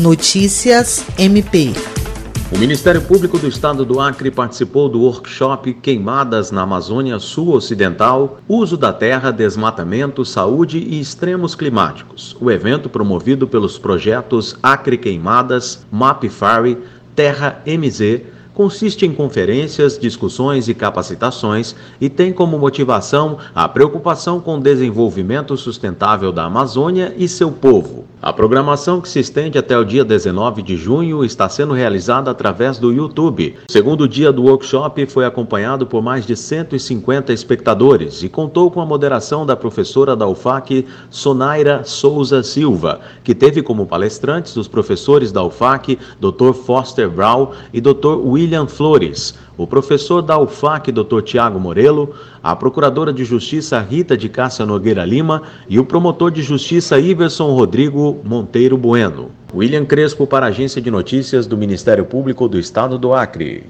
Notícias MP. O Ministério Público do Estado do Acre participou do workshop Queimadas na Amazônia Sul-Ocidental, Uso da Terra, Desmatamento, Saúde e Extremos Climáticos. O evento, promovido pelos projetos Acre Queimadas, MapFari, Terra MZ, consiste em conferências, discussões e capacitações e tem como motivação a preocupação com o desenvolvimento sustentável da Amazônia e seu povo. A programação, que se estende até o dia 19 de junho, está sendo realizada através do YouTube. O segundo dia do workshop foi acompanhado por mais de 150 espectadores e contou com a moderação da professora da UFAC, Sonaira Souza Silva, que teve como palestrantes os professores da UFAC, Dr. Foster Brown e Dr. William Flores, o professor da UFAC, Dr. Tiago Morelo, a procuradora de Justiça Rita de Cássia Nogueira Lima e o promotor de Justiça Iverson Rodrigo Monteiro Bueno. William Crespo para a Agência de Notícias do Ministério Público do Estado do Acre.